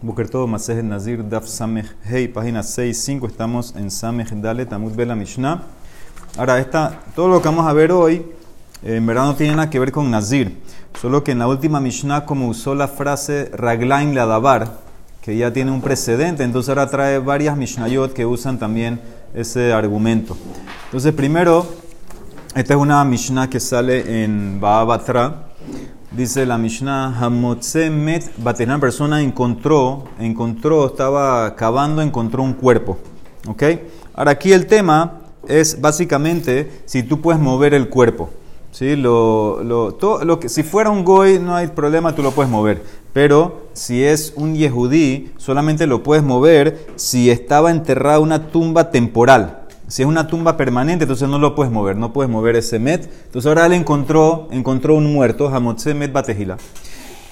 Bukerto Masej Nazir Daf Sameh Hey, página 6, 5, estamos en Sameh Dale Tamud Bela Mishnah. Ahora, esta, todo lo que vamos a ver hoy, eh, en verdad no tiene nada que ver con Nazir, solo que en la última Mishnah, como usó la frase Raglain Ladabar, que ya tiene un precedente, entonces ahora trae varias Mishnayot que usan también ese argumento. Entonces, primero, esta es una Mishnah que sale en Baabatra Dice la Mishnah, Hamotze Met Una persona encontró, encontró, estaba cavando, encontró un cuerpo. ¿Ok? Ahora aquí el tema es básicamente si tú puedes mover el cuerpo. ¿Sí? Lo, lo, todo, lo que, si fuera un goy no hay problema, tú lo puedes mover. Pero si es un yehudí, solamente lo puedes mover si estaba enterrada una tumba temporal. Si es una tumba permanente, entonces no lo puedes mover, no puedes mover ese met. Entonces ahora él encontró, encontró un muerto, Hamotze met batejila.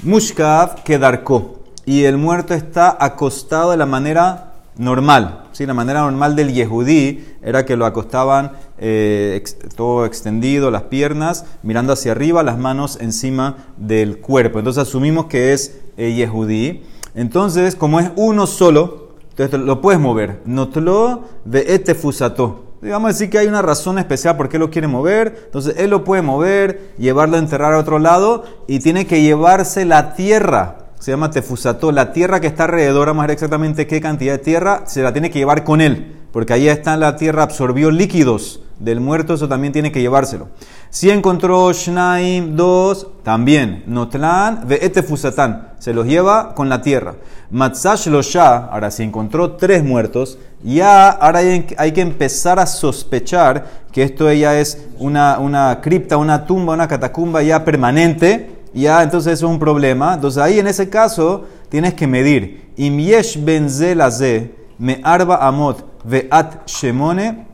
Mushkav kedarko. Y el muerto está acostado de la manera normal. ¿sí? La manera normal del yehudí era que lo acostaban eh, todo extendido, las piernas, mirando hacia arriba, las manos encima del cuerpo. Entonces asumimos que es eh, yehudí. Entonces, como es uno solo, entonces lo puedes mover. Notlo de este fusato. Vamos a decir que hay una razón especial por qué lo quiere mover. Entonces él lo puede mover, llevarlo a enterrar a otro lado y tiene que llevarse la tierra. Se llama tefusato. La tierra que está alrededor, a ver exactamente qué cantidad de tierra, se la tiene que llevar con él. Porque ahí está la tierra, absorbió líquidos del muerto, eso también tiene que llevárselo. Si encontró Shnaim, dos, también. Notlan, ve este fusatán, se los lleva con la tierra. Matzash ya, ahora si encontró tres muertos, ya ahora hay, que empezar a sospechar que esto ya es una, una cripta, una tumba, una catacumba ya permanente, ya entonces es un problema. Entonces ahí en ese caso tienes que medir. Imyesh benzelaze me arba amot veat shemone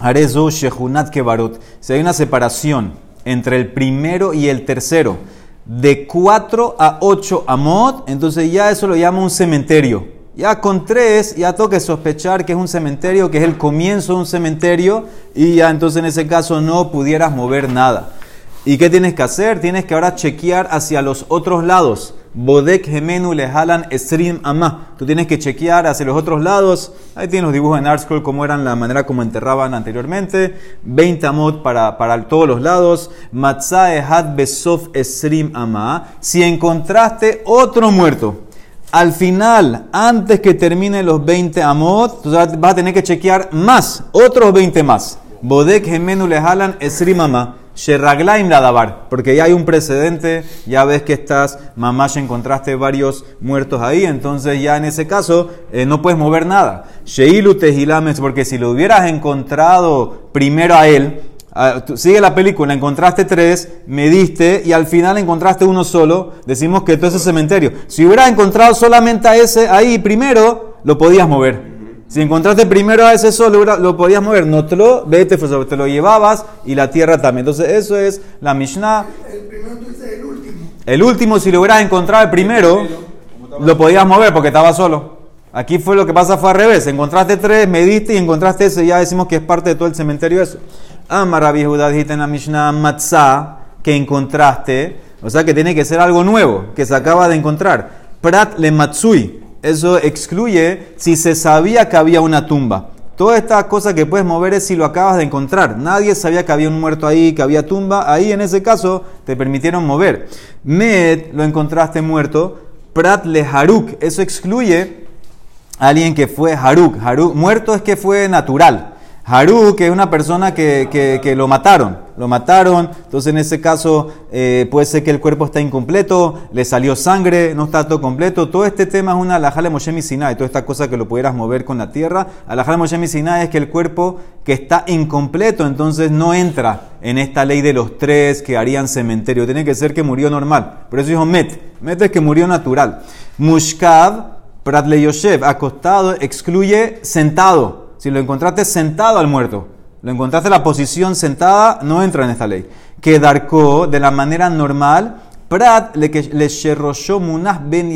Arezo Shehunat Kebarot. Si hay una separación entre el primero y el tercero de 4 a 8 amot, entonces ya eso lo llama un cementerio. Ya con 3 ya toca sospechar que es un cementerio, que es el comienzo de un cementerio, y ya entonces en ese caso no pudieras mover nada. ¿Y qué tienes que hacer? Tienes que ahora chequear hacia los otros lados. Bodek gemenu le jalan esrim ama. Tú tienes que chequear hacia los otros lados. Ahí tienes los dibujos en ArtScroll, como eran la manera como enterraban anteriormente. 20 amot para, para todos los lados. Matzae had besof esrim ama. Si encontraste otro muerto, al final, antes que termine los 20 amot, tú vas a tener que chequear más, otros 20 más. Bodek gemenu le jalan esrim ama. Sherraglaim dabar, porque ya hay un precedente, ya ves que estás, mamá, ya encontraste varios muertos ahí, entonces ya en ese caso eh, no puedes mover nada. Sheilu tejilames, porque si lo hubieras encontrado primero a él, sigue la película, encontraste tres, mediste y al final encontraste uno solo, decimos que todo es cementerio. Si hubieras encontrado solamente a ese ahí primero, lo podías mover. Si encontraste primero a ese sol, lo podías mover. No te lo, vete, pues, te lo llevabas y la tierra también. Entonces, eso es la Mishnah. El primero tú dices el último. El último, si lo hubieras encontrado el primero, lo podías mover porque estaba solo. Aquí fue lo que pasa, fue al revés. Encontraste tres, mediste y encontraste ese. Ya decimos que es parte de todo el cementerio eso. Amara Judá dijiste en la Mishnah Matzah, que encontraste. O sea que tiene que ser algo nuevo, que se acaba de encontrar. Prat le Matsui eso excluye si se sabía que había una tumba. Toda esta cosa que puedes mover es si lo acabas de encontrar. Nadie sabía que había un muerto ahí, que había tumba. Ahí en ese caso te permitieron mover. Med lo encontraste muerto. Prat le Haruk. Eso excluye a alguien que fue Haruk. Haruk. Muerto es que fue natural. Haru, que es una persona que, que, lo mataron, lo mataron, entonces en ese caso eh, puede ser que el cuerpo está incompleto, le salió sangre, no está todo completo. Todo este tema es una alajale Moshe Sinai, toda esta cosa que lo pudieras mover con la tierra. Alajale Moshe Sinai es que el cuerpo que está incompleto, entonces no entra en esta ley de los tres que harían cementerio. Tiene que ser que murió normal. Por eso dijo Met. Met es que murió natural. Mushkav, Pratle Yoshev, acostado, excluye sentado. Si lo encontraste sentado al muerto, lo encontraste en la posición sentada, no entra en esta ley. Que darko de la manera normal, prat le le munas ben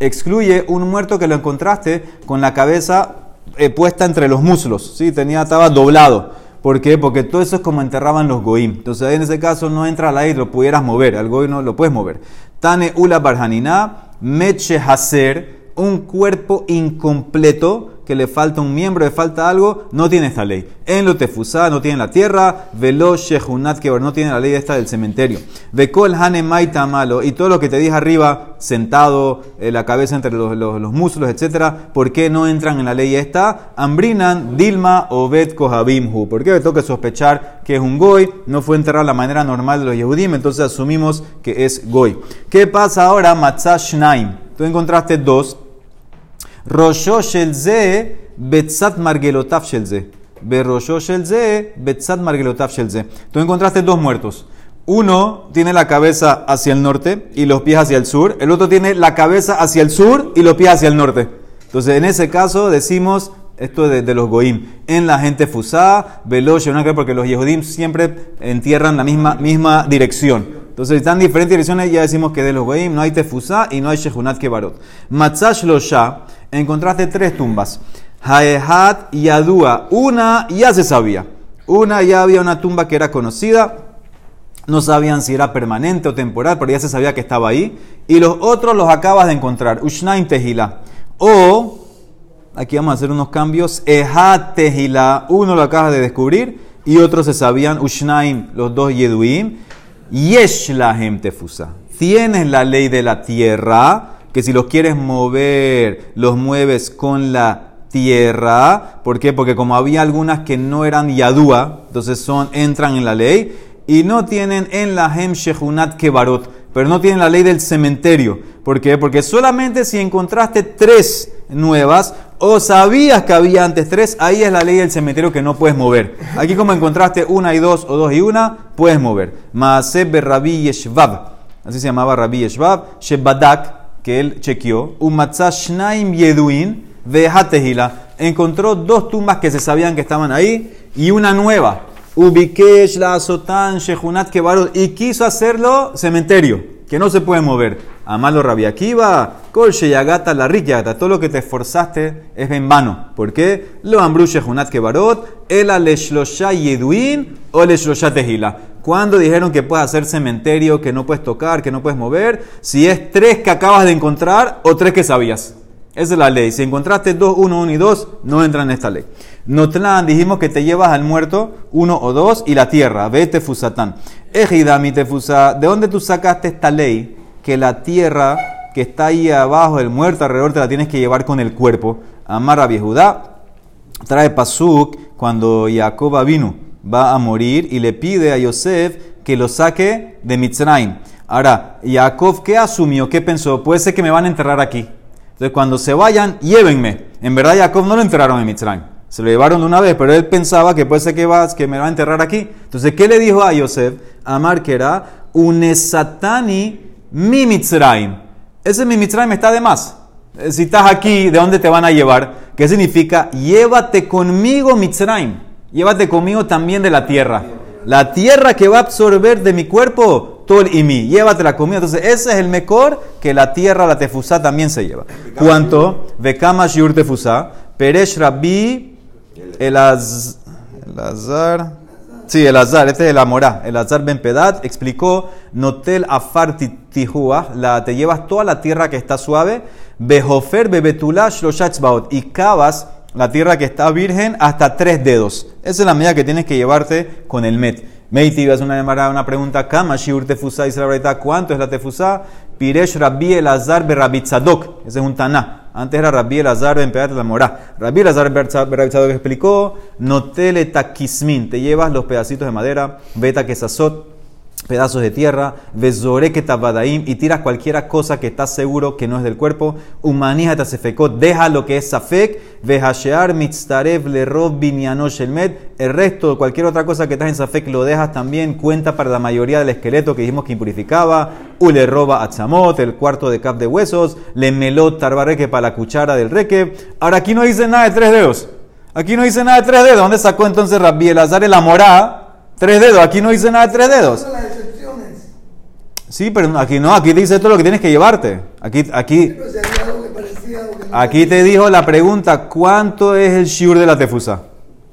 Excluye un muerto que lo encontraste con la cabeza eh, puesta entre los muslos, ¿sí? Tenía, estaba doblado. ¿Por qué? Porque todo eso es como enterraban los goim. Entonces en ese caso no entra la ley, lo pudieras mover. Al goim no lo puedes mover. Tane ula barhanina, meche haser un cuerpo incompleto, que le falta un miembro, le falta algo, no tiene esta ley. En lo tefusá no tiene la tierra, velo shehunat que no tiene la ley esta del cementerio. Vekol hanemaita malo, y todo lo que te dije arriba, sentado, eh, la cabeza entre los, los, muslos, etcétera, ¿por qué no entran en la ley esta? Ambrinan, Dilma, Obed, Kohabimhu. ¿Por qué me toca sospechar que es un goy? No fue enterrado la manera normal de los Yehudim, entonces asumimos que es goy. ¿Qué pasa ahora? Matzah Shnaim. Tú encontraste dos Rosho shel ze betzat margelotav shel ze. Berrosho shel ze betzat margelotav shel ze. Tú encontraste dos muertos. Uno tiene la cabeza hacia el norte y los pies hacia el sur. El otro tiene la cabeza hacia el sur y los pies hacia el norte. Entonces, en ese caso decimos esto de, de los goim. En la gente fusá, veloce, porque los yehudim siempre entierran la misma, misma dirección. Entonces, están diferentes direcciones, ya decimos que de los goim no hay tefusá y no hay shehunat kebarot. Matzash losha encontraste tres tumbas. Haehat y Adúa. Una ya se sabía. Una ya había una tumba que era conocida. No sabían si era permanente o temporal, pero ya se sabía que estaba ahí. Y los otros los acabas de encontrar. Ushnaim Tehila. O, aquí vamos a hacer unos cambios. Ehat Tehila. Uno lo acabas de descubrir. Y otros se sabían. Ushnaim, los dos Yeduim. Yesh Lahem Tefusa. Tienes la ley de la tierra que si los quieres mover, los mueves con la tierra. ¿Por qué? Porque como había algunas que no eran yadúa, entonces son, entran en la ley y no tienen en la Hem Shehunat Kebarot, pero no tienen la ley del cementerio. ¿Por qué? Porque solamente si encontraste tres nuevas o sabías que había antes tres, ahí es la ley del cementerio que no puedes mover. Aquí como encontraste una y dos o dos y una, puedes mover. Maaseb Rabbi Yeshvab, así se llamaba Rabbi Yeshvab, Shebadak, que él chequeó, Shnaim Yeduin Vehatehila, encontró dos tumbas que se sabían que estaban ahí y una nueva. Ubikesh la Sotan Shehunat Kebarot y quiso hacerlo cementerio, que no se puede mover. Amalo Rabiakiva, Kol Sheyagata la Rikyagata, todo lo que te esforzaste es en vano. ¿Por qué? Lo Ambru Shehunat Kebarot, el Aleshlosha Yeduin o Leshlosha Tehila. Cuando dijeron que puedes hacer cementerio, que no puedes tocar, que no puedes mover? Si es tres que acabas de encontrar o tres que sabías. Esa es la ley. Si encontraste dos, uno, uno y dos, no entran en esta ley. Notlan, dijimos que te llevas al muerto, uno o dos, y la tierra. Vete fusatán. Ejidami tefusa. ¿De dónde tú sacaste esta ley? Que la tierra que está ahí abajo del muerto alrededor te la tienes que llevar con el cuerpo. Amar a Judá. Trae pasuk cuando Jacob vino va a morir y le pide a Yosef que lo saque de Mitzrayim. Ahora, Jacob, ¿qué asumió? ¿Qué pensó? Puede ser que me van a enterrar aquí. Entonces, cuando se vayan, llévenme. En verdad, Jacob no lo enterraron en Mitzrayim. Se lo llevaron de una vez, pero él pensaba que puede ser que, vas, que me va a enterrar aquí. Entonces, ¿qué le dijo a Yosef? Amar que era unesatani mi Mitzrayim. Ese mi Mitzrayim está de más. Si estás aquí, ¿de dónde te van a llevar? ¿Qué significa? Llévate conmigo Mitzrayim llévate conmigo también de la tierra. La tierra que va a absorber de mi cuerpo, tol y mí, llévatela conmigo. Entonces, ese es el mejor que la tierra, la tefusá, también se lleva. ¿Cuánto? Vekama shiur tefusá, peresh rabbi, el, azar. Sí, el azar, este es el amorá. El azar ben pedat explicó, notel afar tihua, la, te llevas toda la tierra que está suave, behofer bebetulash lo y cavas la tierra que está virgen hasta tres dedos. Esa es la medida que tienes que llevarte con el met. Meiti, vas una una pregunta, Kama shiur tefusá y la ¿cuánto es la tefusá? Piresh Rabbi Elazar Berabitzadok. Ese es un taná. Antes era Rabbi Elazar Ben Pedat la Morá. Rabbi Elazar Berabitzadok explicó, notele takismin, te llevas los pedacitos de madera, beta quesasot, pedazos de tierra, tabadaim, y tiras cualquier cosa que estás seguro que no es del cuerpo, humanija tasefekot, deja lo que es safek, vejashear mitztarev le rob el el resto, cualquier otra cosa que estás en safek lo dejas también, cuenta para la mayoría del esqueleto que dijimos que impurificaba, u le roba a el cuarto de cap de huesos, le melot tarbareque para la cuchara del reque. Ahora aquí no dice nada de tres dedos. Aquí no dice nada de tres dedos. ¿Dónde sacó entonces Rabbi Elazar el amorá? Tres dedos. Aquí no dice nada de tres dedos. Sí, pero aquí no, aquí dice todo lo que tienes que llevarte. Aquí, aquí, aquí te dijo la pregunta, ¿cuánto es el shiur de la tefusa?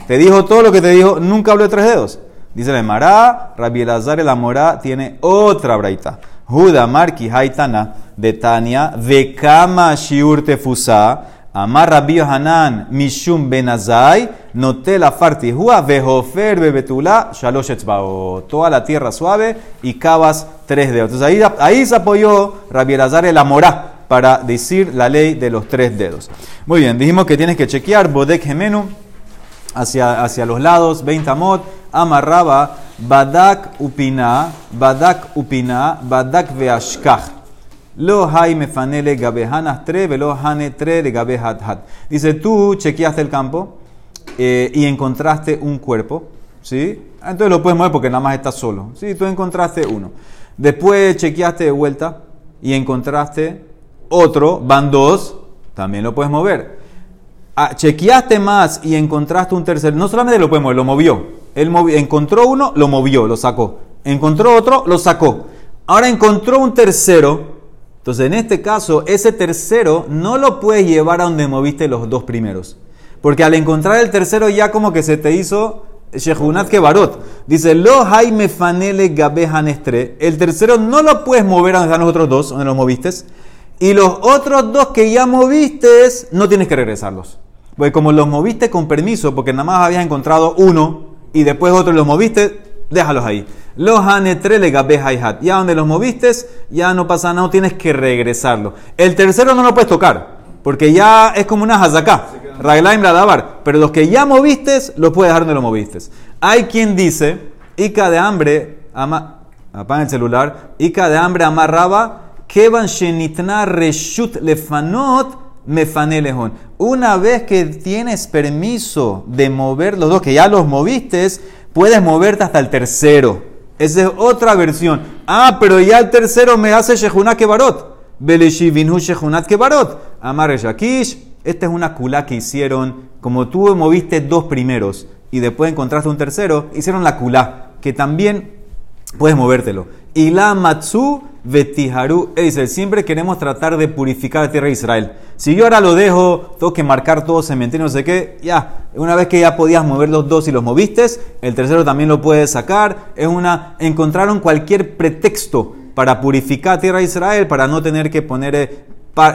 Te dijo todo lo que te dijo, nunca habló de tres dedos. Dice la Mará, Rabbi Elazar el Amorá tiene otra braita. Juda, Marki, Haitana, de Tania, de Kama Shiur Tefusa, Amar Rabbi Hanan, Mishum Benazai, Notela Fartihua, Vehofer Bebetula, Shalosh. Toda la tierra suave y cavas tres dedos. Entonces ahí, ahí se apoyó Rabbi Elazar el Amorá para decir la ley de los tres dedos. Muy bien, dijimos que tienes que chequear Bodek Gemenu hacia, hacia los lados, 20 amot, amarraba, badak upina, badak upina, badak veashkach. Lo hay mefanele gabehanas tre, velo hane tre de gabehat hat. Dice, tú chequeaste el campo eh, y encontraste un cuerpo, ¿sí? Entonces lo puedes mover porque nada más está solo. Sí, tú encontraste uno. Después chequeaste de vuelta y encontraste otro, van dos, también lo puedes mover. Ah, chequeaste más y encontraste un tercero, no solamente lo puedes mover, lo movió. Él encontró uno, lo movió, lo sacó. Encontró otro, lo sacó. Ahora encontró un tercero. Entonces, en este caso, ese tercero no lo puedes llevar a donde moviste los dos primeros. Porque al encontrar el tercero ya como que se te hizo Shehunat Kebarot. Dice, lo jaime fanele gabejanestre. El tercero no lo puedes mover a donde están los otros dos, donde los moviste. Y los otros dos que ya moviste, no tienes que regresarlos. Porque como los moviste con permiso, porque nada más habías encontrado uno y después otro los moviste, déjalos ahí. Los. Ya donde los moviste, ya no pasa nada, no tienes que regresarlo. El tercero no lo puedes tocar, porque ya es como una hazaká. Raglaim dabar. Pero los que ya moviste, los puedes dejar donde los moviste. Hay quien dice, Ica de hambre, ama, apaga el celular, Ica de hambre amarraba Kevan shenitna reshut lefanot mefanelehon. Una vez que tienes permiso de mover los dos, que ya los moviste, puedes moverte hasta el tercero. Esa es otra versión. Ah, pero ya el tercero me hace Shehunat Kebarot. Beleshivinhu Shehunat Kebarot. Amar Shakish. Esta es una kula que hicieron, como tú moviste dos primeros y después encontraste un tercero, hicieron la kula, que también puedes movértelo. Y la matsu vetiharu. Siempre queremos tratar de purificar la tierra de Israel. Si yo ahora lo dejo, tengo que marcar todo cementerio, no sé qué, ya. Una vez que ya podías mover los dos y los moviste, el tercero también lo puedes sacar. Es una. Encontraron cualquier pretexto para purificar la tierra de Israel, para no tener que poner eh,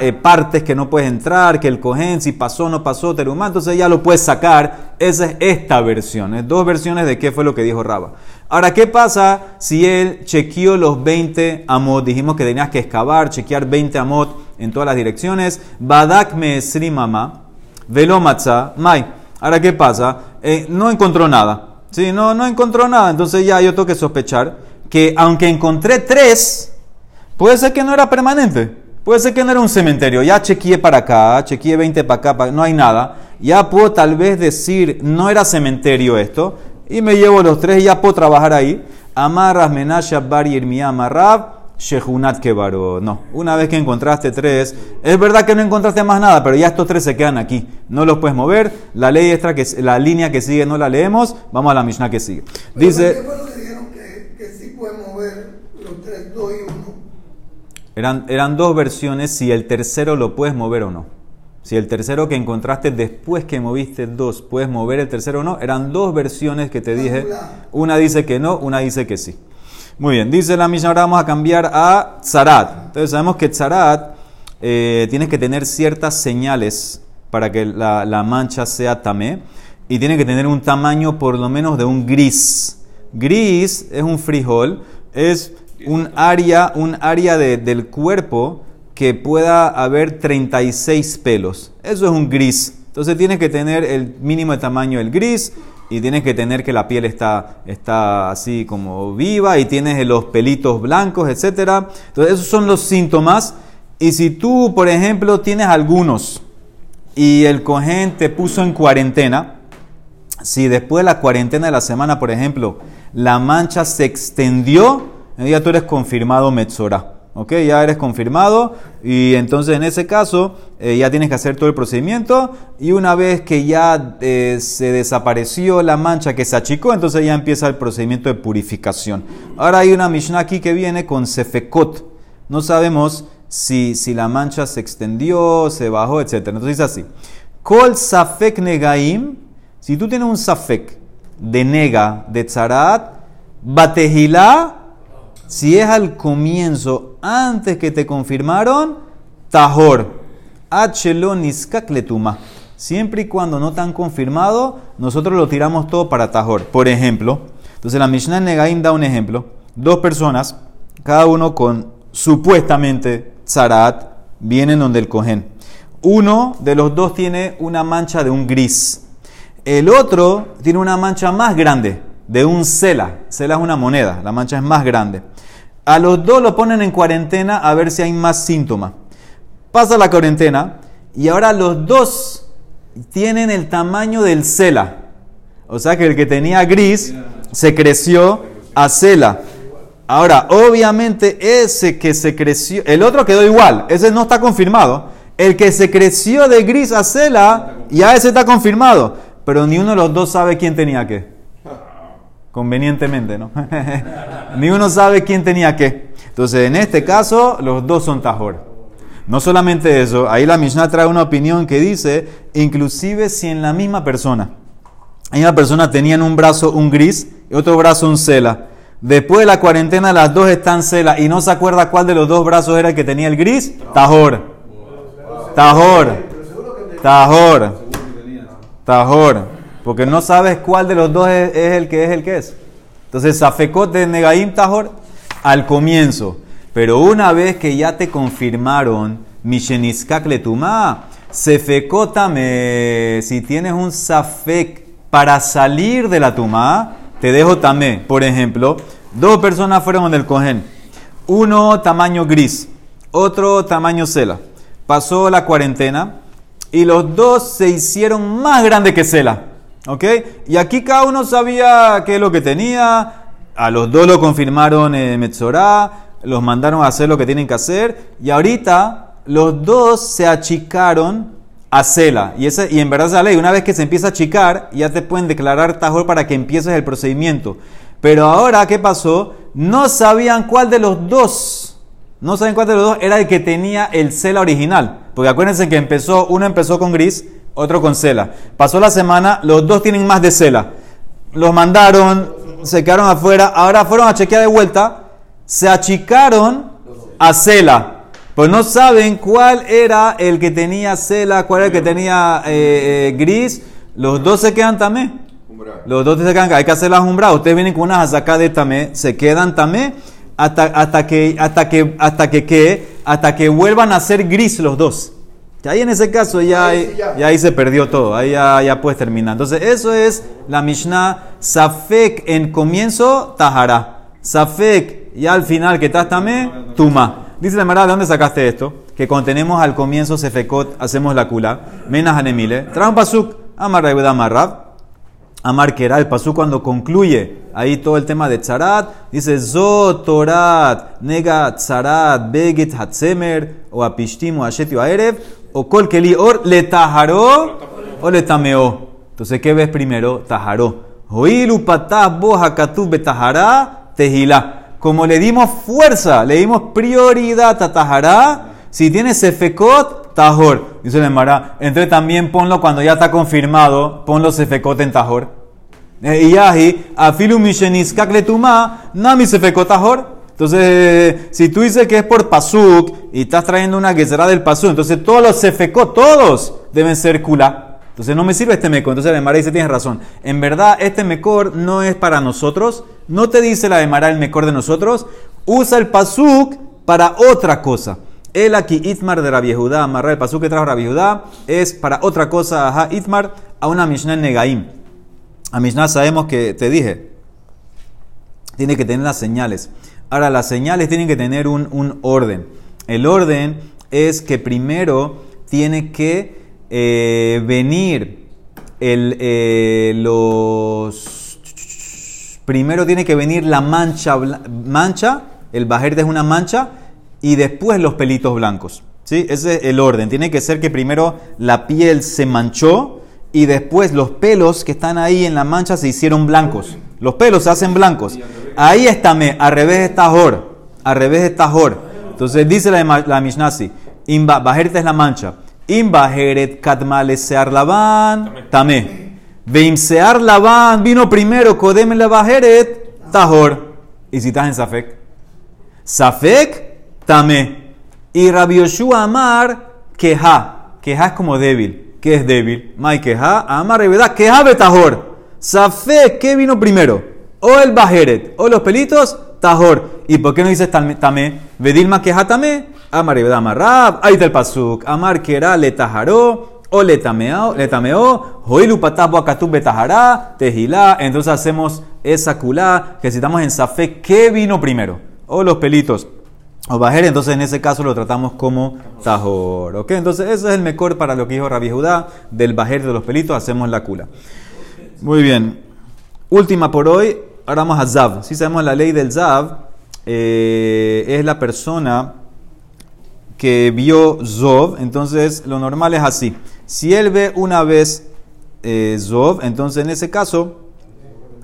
eh, partes que no puedes entrar, que el cohen, si pasó no pasó, terumá, entonces ya lo puedes sacar. Esa es esta versión. Es dos versiones de qué fue lo que dijo Raba. Ahora, ¿qué pasa si él chequeó los 20 amot? Dijimos que tenías que excavar, chequear 20 amot en todas las direcciones. Badak me mama, velo mai. Ahora, ¿qué pasa? Eh, no encontró nada. Sí, no, no encontró nada. Entonces ya yo tengo que sospechar que aunque encontré tres, puede ser que no era permanente. Puede ser que no era un cementerio. Ya chequeé para acá, chequeé 20 para acá, no hay nada. Ya puedo tal vez decir, no era cementerio esto y me llevo los tres y ya puedo trabajar ahí. Amarras menasha bar mi amarrab. Shehunat Kebaro. No, una vez que encontraste tres, es verdad que no encontraste más nada, pero ya estos tres se quedan aquí. No los puedes mover. La ley extra, que la línea que sigue no la leemos. Vamos a la Mishnah que sigue. Dice. ¿Qué fue lo que dijeron que, que sí pueden mover los tres, dos y uno? Eran, eran dos versiones si el tercero lo puedes mover o no. Si el tercero que encontraste después que moviste dos, puedes mover el tercero o no, eran dos versiones que te dije. Una dice que no, una dice que sí. Muy bien, dice la misma, ahora vamos a cambiar a Tzarat. Entonces sabemos que Tzarat eh, tiene que tener ciertas señales para que la, la mancha sea tamé y tiene que tener un tamaño por lo menos de un gris. Gris es un frijol, es un área, un área de, del cuerpo que pueda haber 36 pelos. Eso es un gris. Entonces tienes que tener el mínimo de tamaño del gris y tienes que tener que la piel está, está así como viva y tienes los pelitos blancos, etc. Entonces esos son los síntomas. Y si tú, por ejemplo, tienes algunos y el cogen te puso en cuarentena, si después de la cuarentena de la semana, por ejemplo, la mancha se extendió, ya tú eres confirmado Metzora. ¿Ok? Ya eres confirmado y entonces en ese caso eh, ya tienes que hacer todo el procedimiento y una vez que ya eh, se desapareció la mancha que se achicó, entonces ya empieza el procedimiento de purificación. Ahora hay una Mishnah aquí que viene con Sefekot. No sabemos si, si la mancha se extendió, se bajó, etc. Entonces dice así. Kol Safek Negaim, si tú tienes un Safek de nega, de tzarat, batejilá, Si es al comienzo, antes que te confirmaron. Achelon niskakletuma. Siempre y cuando no te han confirmado, nosotros lo tiramos todo para tahor. Por ejemplo, entonces la Mishnah Negaim da un ejemplo. Dos personas, cada uno con supuestamente zarat, vienen donde el cogen. Uno de los dos tiene una mancha de un gris. El otro tiene una mancha más grande, de un cela. Cela es una moneda, la mancha es más grande. A los dos lo ponen en cuarentena a ver si hay más síntomas. Pasa la cuarentena y ahora los dos tienen el tamaño del cela. O sea que el que tenía gris se creció a cela. Ahora, obviamente ese que se creció, el otro quedó igual, ese no está confirmado. El que se creció de gris a cela, ya ese está confirmado. Pero ni uno de los dos sabe quién tenía qué. Convenientemente, ¿no? ni uno sabe quién tenía qué. Entonces, en este caso, los dos son tajor. No solamente eso, ahí la Mishnah trae una opinión que dice, inclusive si en la misma persona, hay una persona tenía en un brazo un gris y otro brazo un cela. Después de la cuarentena las dos están cela y no se acuerda cuál de los dos brazos era el que tenía el gris. Tajor. Tajor. Tajor. Tajor. Porque no sabes cuál de los dos es, el que es el que es. Entonces, Safekot de Negaim Tajor al comienzo. Pero una vez que ya te confirmaron Misheniskak Letuma, Sefekotame, si tienes un Safek para salir de la Tumá, te dejo tamé. Por ejemplo, dos personas fueron del cogen. Uno tamaño gris, otro tamaño cela. Pasó la cuarentena y los dos se hicieron más grandes que cela. ¿Ok? Y aquí cada uno sabía qué es lo que tenía. A los dos lo confirmaron en. Los mandaron a hacer lo que tienen que hacer. Y ahorita los dos se achicaron a cela. Y, ese, y en verdad es la ley. Una vez que se empieza a achicar, ya te pueden declarar tajor para que empieces el procedimiento. Pero ahora, ¿qué pasó? No sabían cuál de los dos, no saben cuál de los dos era el que tenía el cela original. Porque acuérdense que empezó, uno empezó con gris, otro con cela. Pasó la semana, los dos tienen más de cela. Los mandaron, se quedaron afuera, ahora fueron a chequear de vuelta, se achicaron a cela. Pues no saben cuál era el que tenía cela, cuál era el que tenía eh, eh, gris. Los dos se quedan también. Los dos se quedan, hay que hacer las umbras. Ustedes vienen con una saca de tamé, se quedan tamé hasta, hasta que, hasta que, hasta que, hasta que vuelvan a ser gris los dos. Y ahí en ese caso ya, ahí, ya. ahí se perdió todo, ahí ya, ya puedes terminar. Entonces eso es la Mishnah Safek en comienzo, Tahara. Safek y al final que estás tamé, Tuma. Dice la Mara, ¿de dónde sacaste esto? Que cuando tenemos al comienzo Sefekot, hacemos la kula. Menas anemile. Trae un pasuk. Amar Amarrab. Amar Kera. El pasuk cuando concluye ahí todo el tema de Tzarat. Dice Zotorat, Nega Tzarat, Begit Hatzemer, o Apishtim, o Ashet, o Aerev, o Kol Keli Or, le tajaró o le tameó. Entonces, ¿qué ves primero? Tajaró. Oilu patah boha katub betajará, tejilá como le dimos fuerza, le dimos prioridad a Tajará, si tiene Sefekot, Tajor. Dice el Emara, entonces también ponlo cuando ya está confirmado, ponlo Sefekot en Tajor. Eh, y ahí, afilu nami Sefekot Tajor. Entonces, si tú dices que es por Pasuk y estás trayendo una guisera del Pasuk, entonces todos los Sefekot, todos deben ser Kula. Entonces no me sirve este mecor. Entonces la Emara dice, tienes razón. En verdad, este mecor no es para nosotros. No te dice la Emara el mecor de nosotros. Usa el pasuk para otra cosa. El aquí, Itmar de Rabbi Judá, amarrar el pasuk que trajo Rabbi Judá, es para otra cosa, ajá, Itmar, a una Mishnah en Negaim. A Mishnah sabemos que, te dije, tiene que tener las señales. Ahora, las señales tienen que tener un, un orden. El orden es que primero tiene que eh, venir el, eh, los... Primero tiene que venir la mancha, mancha, el bajerte es una mancha, y después los pelitos blancos. ¿sí? Ese es el orden. Tiene que ser que primero la piel se manchó y después los pelos que están ahí en la mancha se hicieron blancos. Los pelos se hacen blancos. Ahí está me, al revés está jor. Al revés está jor. Entonces dice la, la Mishnasi, bajerte es la mancha. Imbaheret katmale sear lavan, tamé. Veim sear lavan vino primero, kodem la bajeret, tahor. Y si estás en Safek, Safek, tame. Y Rabbi Yoshua Amar, queja. Queja es como débil. ¿Qué es débil? Mai queja, Amar, verdad, queja betajor. Safek, ¿qué vino primero? O el bajeret, o los pelitos, tajor. ¿Y por qué no dices tamé? Vedilma queja tamé. Amar, verdad, amarrab. Ahí está el pasuk. Amar, quera, le tajaró o le tameó, le tameó, joilu betahara, tejilá. Entonces hacemos esa culá que citamos en Safé, ¿qué vino primero? O los pelitos. O bajer, entonces en ese caso lo tratamos como tajor. ¿Ok? Entonces ese es el mejor para lo que dijo Rabbi Judá, del bajer de los pelitos hacemos la cula. Muy bien. Última por hoy, ahora vamos a Zav. Si sabemos la ley del Zav, eh, es la persona que vio Zov, entonces lo normal es así. Si él ve una vez eh, Zov, entonces en ese caso,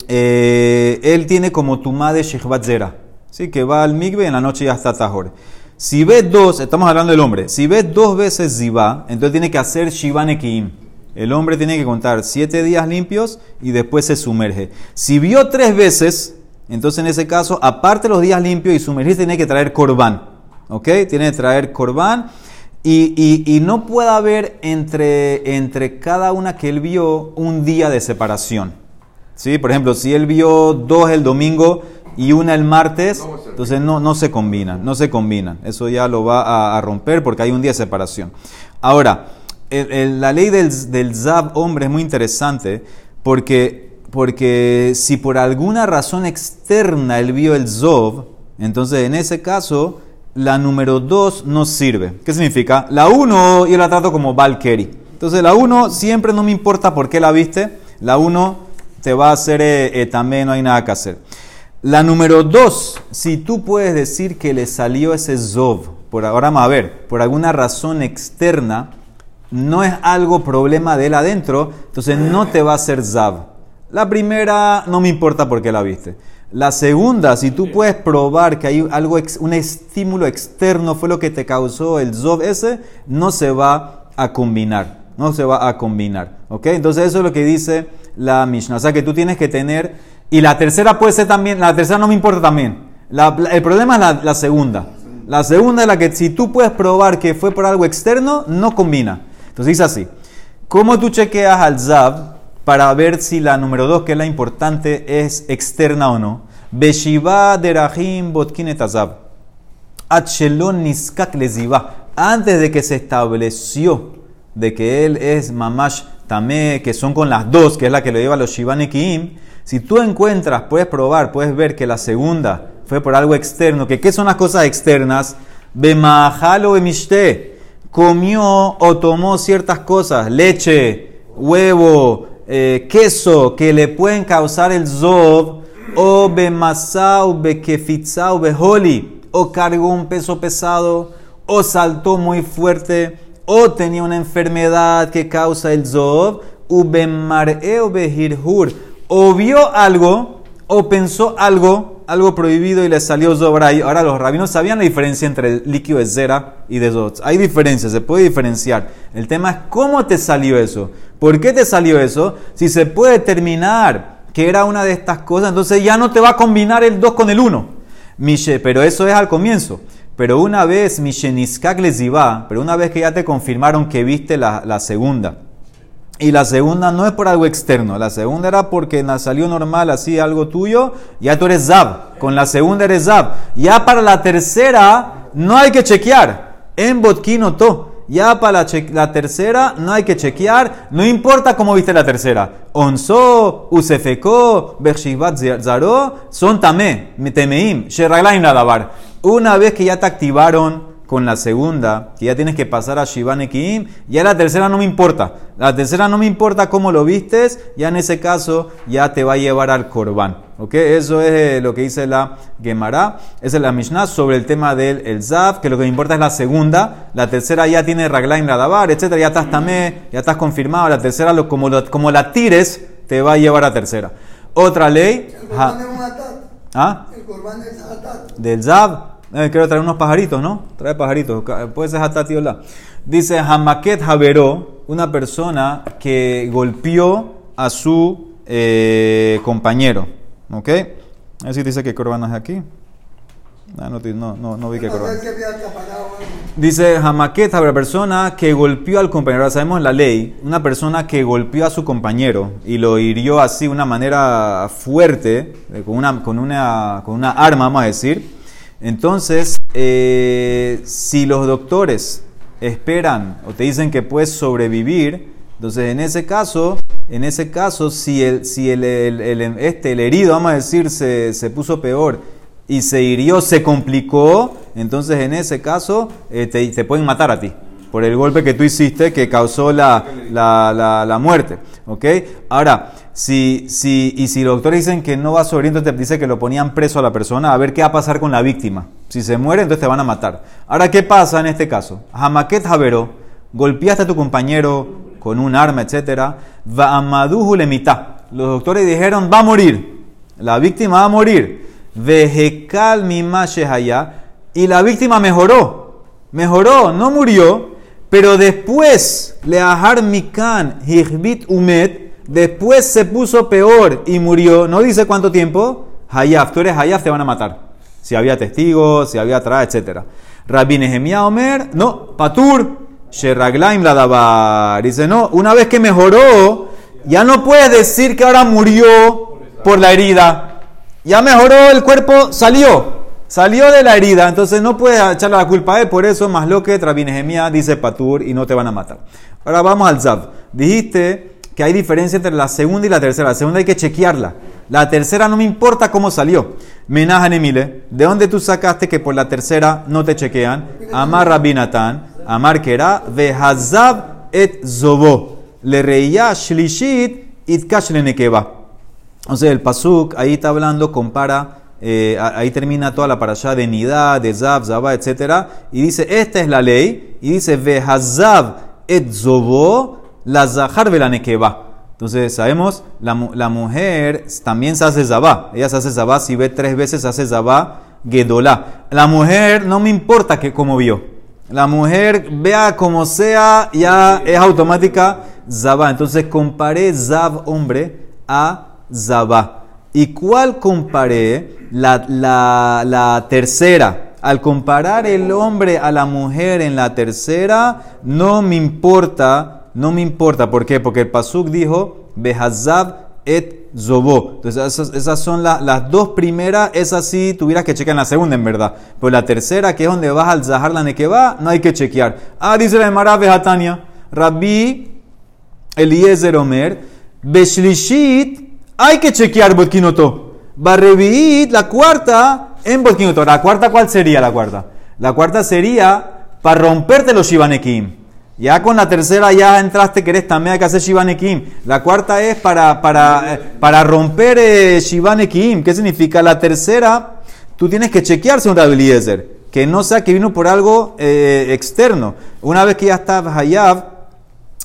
eh, él tiene como tumá de Shechbat Zera, ¿sí? que va al migbe y en la noche ya está Tajor. Si ve dos, estamos hablando del hombre, si ve dos veces Ziva, entonces tiene que hacer Shivan Ekim. El hombre tiene que contar siete días limpios y después se sumerge. Si vio tres veces, entonces en ese caso, aparte los días limpios y sumergirse, tiene que traer corbán. ¿Ok? Tiene que traer corbán. Y, no puede haber entre, entre cada una que él vio un día de separación. ¿Sí? Por ejemplo, si él vio dos el domingo y una el martes, entonces no, no se combinan, no se combinan. Eso ya lo va a, romper porque hay un día de separación. Ahora, la ley del, Zab hombre es muy interesante porque, porque si por alguna razón externa él vio el Zov, entonces en ese caso la número 2 no sirve. ¿Qué significa? La 1 yo la trato como Valkyrie. Entonces la 1 siempre no me importa por qué la viste. La 1 te va a hacer eh, eh, también, no hay nada que hacer. La número 2, si tú puedes decir que le salió ese Zov, por ahora vamos a ver, por alguna razón externa, no es algo problema de él adentro, entonces no te va a hacer Zav. La primera no me importa por qué la viste. La segunda, si tú puedes probar que hay algo, un estímulo externo fue lo que te causó el Zov ese, no se va a combinar. No se va a combinar. ¿Ok? Entonces eso es lo que dice la Mishnah. O sea que tú tienes que tener... Y la tercera puede ser también... La tercera no me importa también. el problema es la, segunda. La segunda es la que si tú puedes probar que fue por algo externo, no combina. Entonces dice así. ¿Cómo tú chequeas al Zav para ver si la número dos, que es la importante, es externa o no. Beshiva derahim botkinet azab. Antes de que se estableció de que él es mamash tamé, que son con las dos, que es la que le lleva a los shivanekim, si tú encuentras, puedes probar, puedes ver que la segunda fue por algo externo, que qué son las cosas externas, bemahalo bemishte, comió o tomó ciertas cosas, leche, huevo, eh, queso que le pueden causar el zob, o bemasau, bekefitzau, beholi, o cargó un peso pesado, o saltó muy fuerte, o tenía una enfermedad que causa el zob, behirhur, o vio algo, o pensó algo, algo prohibido y le salió Zobray. Ahora los rabinos sabían la diferencia entre el líquido de zera y de zot. Hay diferencias, se puede diferenciar. El tema es cómo te salió eso. ¿Por qué te salió eso? Si se puede determinar que era una de estas cosas, entonces ya no te va a combinar el 2 con el 1. Pero eso es al comienzo. Pero una vez, Misheniskak les iba, pero una vez que ya te confirmaron que viste la, la segunda, y la segunda no es por algo externo, la segunda era porque salió normal así algo tuyo, ya tú eres Zab. Con la segunda eres Zab. Ya para la tercera no hay que chequear. En Botkino to. Ya para la, tercera no hay que chequear, no importa cómo viste la tercera. Onso, Usefeko, Bershivat Zaro, son tamé, temeim, Sheraglaim Nadabar. Una vez que ya te activaron con la segunda, que ya tienes que pasar a Shivan Ekim, ya la tercera no me importa. La tercera no me importa cómo lo vistes, ya en ese caso ya te va a llevar al Korban. ¿Ok? Eso es eh, lo que dice la Gemara. Esa es la Mishnah sobre el tema del el que lo que me importa es la segunda. La tercera ya tiene Raglaim Ladabar, etc. Ya estás tamé, ya estás confirmado. La tercera, lo, como, como la tires, te va a llevar a tercera. Otra ley. El Korban es un ¿Ah? El es atat. Del Zav. Eh, quiero traer unos pajaritos, ¿no? Trae pajaritos. Puede ser hasta tío Dice Hamaket Javeró, una persona que golpeó a su eh, compañero. ¿Ok? Así dice que Corban es aquí. Ah, no, no, no, no vi que A ver Corban. que había acaparado algo. Dice Hamaket, la persona que golpeó al compañero. Ahora sabemos la ley, una persona que golpeó a su compañero y lo hirió así de una manera fuerte, con una, con una, con una arma, vamos a decir. Entonces, eh, si los doctores esperan o te dicen que puedes sobrevivir, entonces en ese caso, en ese caso, si el, si el, este, el herido, vamos a decir, se, se puso peor y se hirió, se complicó, entonces en ese caso eh, te pueden matar a ti por el golpe que tú hiciste que causó la, la, la, muerte. ¿Ok? Ahora, si, si, y si los doctores dicen que no va a sobrevivir, entonces te dice que lo ponían preso a la persona, a ver qué va a pasar con la víctima. Si se muere, entonces te van a matar. Ahora, ¿qué pasa en este caso? Hamaket Javero, golpeaste a tu compañero con un arma, etcétera, va amaduhu lemita. Los doctores dijeron, va a morir. La víctima va a morir. Vejekal mimashehaya. Y la víctima mejoró. Mejoró, no murió. Pero después, leahar mikan hirbit umet. Después se puso peor y murió. No dice cuánto tiempo. Hayaf, tú eres Hayaf, te van a matar. Si había testigos, si había atrás, etc. Rabbi Nehemiah Omer, no, Patur, Sherraglaim la dabar. Dice, no, una vez que mejoró, ya no puedes decir que ahora murió por la herida. Ya mejoró, el cuerpo salió. Salió de la herida, entonces no puedes echarle la culpa a él. Por eso, más lo que Rabbi Nehemiah dice Patur y no te van a matar. Ahora vamos al Zav. Dijiste que hay diferencia entre la segunda y la tercera. La segunda hay que chequearla. La tercera no me importa cómo salió. Menajan Emile, ¿de dónde tú sacaste que por la tercera no te chequean? Amar Rabinatán, Amar Kera, Vehazab et Zobo. Le reía Shlishit itkash le nekeba. Entonces el pasuk ahí está hablando, compara, eh, ahí termina toda la parashá de Nidá, de Zav, Zabá, etc. Y dice, esta es la ley. Y dice, Vehazab et Zobo, la Zahar la nekeba. Entonces sabemos, la, la mujer también se hace Zabá. Ella se hace Zabá, si ve tres veces se hace Zabá, Gedolá. La mujer no me importa que como vio. La mujer, vea como sea, ya es automática Zabá. Entonces comparé Zav hombre a Zabá. ¿Y cuál comparé? La, la, tercera. Al comparar el hombre a la mujer en la tercera, no me importa, no me importa. ¿Por qué? Porque el Pasuk dijo, Behazab et Zobó. Entonces, esas, esas son la- las dos primeras. Esas sí tuvieras que chequear en la segunda, en verdad. Pero la tercera, que es donde vas al Zahar la no hay que chequear. Ah, dice la Emara Behatania. Rabbi Eliezer Omer. Beshlishit, hay que chequear Botkinoto. Barreviit, la cuarta, en Botkinoto. ¿La cuarta cuál sería la cuarta? La cuarta sería para romperte los Shivanekim. Ya con la tercera ya entraste que eres también hay que hacer Shivanekim. La cuarta es para, para, eh, para romper eh, Shivanekim. ¿Qué significa? La tercera, tú tienes que chequear según Rabbi. Que no sea que vino por algo eh, externo. Una vez que ya está Hayab,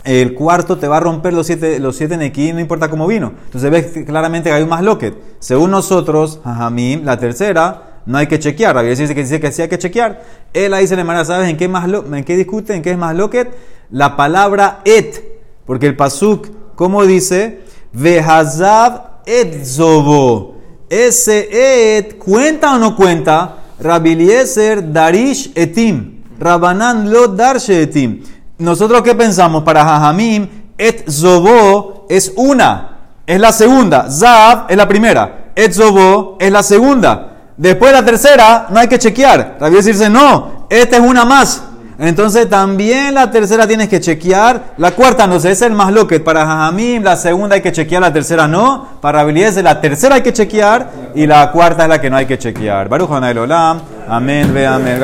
el cuarto te va a romper los siete, los siete no importa cómo vino. Entonces ves claramente que hay un más loquet. Según nosotros, Jajamim, la tercera, no hay que chequear. Rabbi dice que dice que sí hay que chequear. Él ahí dice la manera, ¿sabes en qué, más lo- en qué discute? ¿En qué es más loquet? La palabra et. Porque el pasuk, ¿cómo dice? Vehazab et zobo. Ese et, ¿cuenta o no cuenta? Rabbi Eliezer darish etim. Rabanan lo darshe etim. Nosotros qué pensamos para Jajamim, et zobo es una, es la segunda, zav es la primera, et zobo es la segunda. Después la tercera no hay que chequear. Rabbi dice no, esta es una más. Entonces también la tercera tienes que chequear. La cuarta no sé, es el más loquet. Para Jajamim la segunda hay que chequear, la tercera no. Para Eliezer, la tercera hay que chequear y la cuarta es la que no hay que chequear. Baruch Olam. Amén, ve amén.